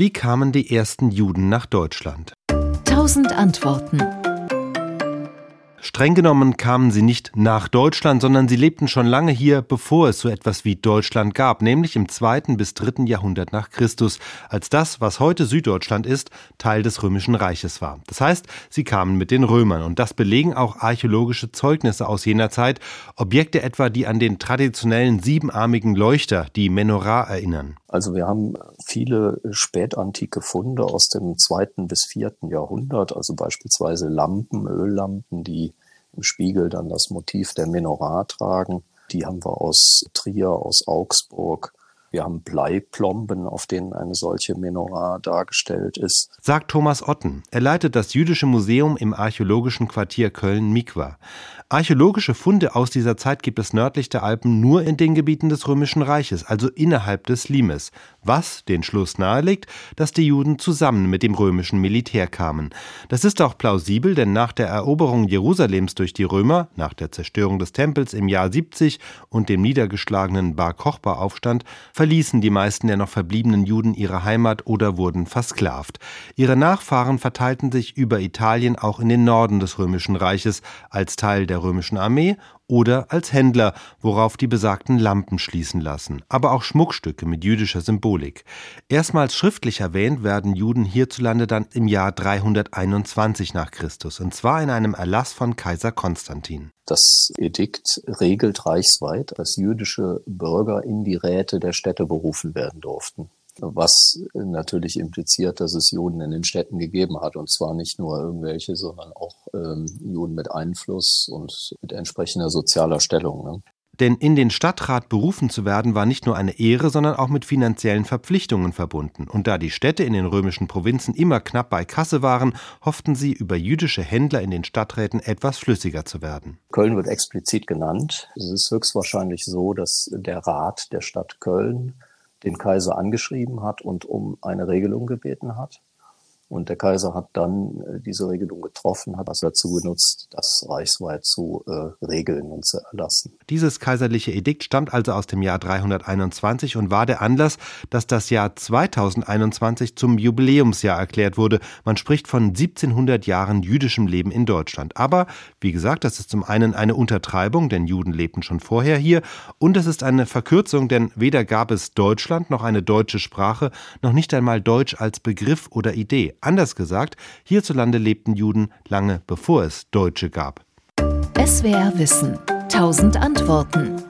Wie kamen die ersten Juden nach Deutschland? Tausend Antworten. Streng genommen kamen sie nicht nach Deutschland, sondern sie lebten schon lange hier, bevor es so etwas wie Deutschland gab, nämlich im zweiten bis dritten Jahrhundert nach Christus, als das, was heute Süddeutschland ist, Teil des Römischen Reiches war. Das heißt, sie kamen mit den Römern und das belegen auch archäologische Zeugnisse aus jener Zeit, Objekte etwa, die an den traditionellen siebenarmigen Leuchter, die Menorah, erinnern. Also wir haben viele spätantike Funde aus dem zweiten bis vierten Jahrhundert, also beispielsweise Lampen, Öllampen, die Spiegel dann das Motiv der Menorah tragen. Die haben wir aus Trier, aus Augsburg. Wir haben Bleiplomben, auf denen eine solche Menorah dargestellt ist. Sagt Thomas Otten. Er leitet das Jüdische Museum im archäologischen Quartier Köln-Mikwa. Archäologische Funde aus dieser Zeit gibt es nördlich der Alpen nur in den Gebieten des Römischen Reiches, also innerhalb des Limes, was den Schluss nahelegt, dass die Juden zusammen mit dem römischen Militär kamen. Das ist auch plausibel, denn nach der Eroberung Jerusalems durch die Römer, nach der Zerstörung des Tempels im Jahr 70 und dem niedergeschlagenen Bar Kochba-Aufstand, verließen die meisten der noch verbliebenen Juden ihre Heimat oder wurden versklavt. Ihre Nachfahren verteilten sich über Italien auch in den Norden des Römischen Reiches als Teil der römischen Armee oder als Händler, worauf die besagten Lampen schließen lassen, aber auch Schmuckstücke mit jüdischer Symbolik. Erstmals schriftlich erwähnt werden Juden hierzulande dann im Jahr 321 nach Christus, und zwar in einem Erlass von Kaiser Konstantin. Das Edikt regelt reichsweit, dass jüdische Bürger in die Räte der Städte berufen werden durften was natürlich impliziert, dass es Juden in den Städten gegeben hat. Und zwar nicht nur irgendwelche, sondern auch ähm, Juden mit Einfluss und mit entsprechender sozialer Stellung. Ne? Denn in den Stadtrat berufen zu werden, war nicht nur eine Ehre, sondern auch mit finanziellen Verpflichtungen verbunden. Und da die Städte in den römischen Provinzen immer knapp bei Kasse waren, hofften sie, über jüdische Händler in den Stadträten etwas flüssiger zu werden. Köln wird explizit genannt. Es ist höchstwahrscheinlich so, dass der Rat der Stadt Köln den Kaiser angeschrieben hat und um eine Regelung gebeten hat. Und der Kaiser hat dann äh, diese Regelung getroffen, hat das dazu genutzt, das reichsweit zu äh, regeln und zu erlassen. Dieses kaiserliche Edikt stammt also aus dem Jahr 321 und war der Anlass, dass das Jahr 2021 zum Jubiläumsjahr erklärt wurde. Man spricht von 1700 Jahren jüdischem Leben in Deutschland. Aber, wie gesagt, das ist zum einen eine Untertreibung, denn Juden lebten schon vorher hier, und es ist eine Verkürzung, denn weder gab es Deutschland noch eine deutsche Sprache, noch nicht einmal Deutsch als Begriff oder Idee. Anders gesagt, hierzulande lebten Juden lange bevor es Deutsche gab. SWR Wissen. Tausend Antworten.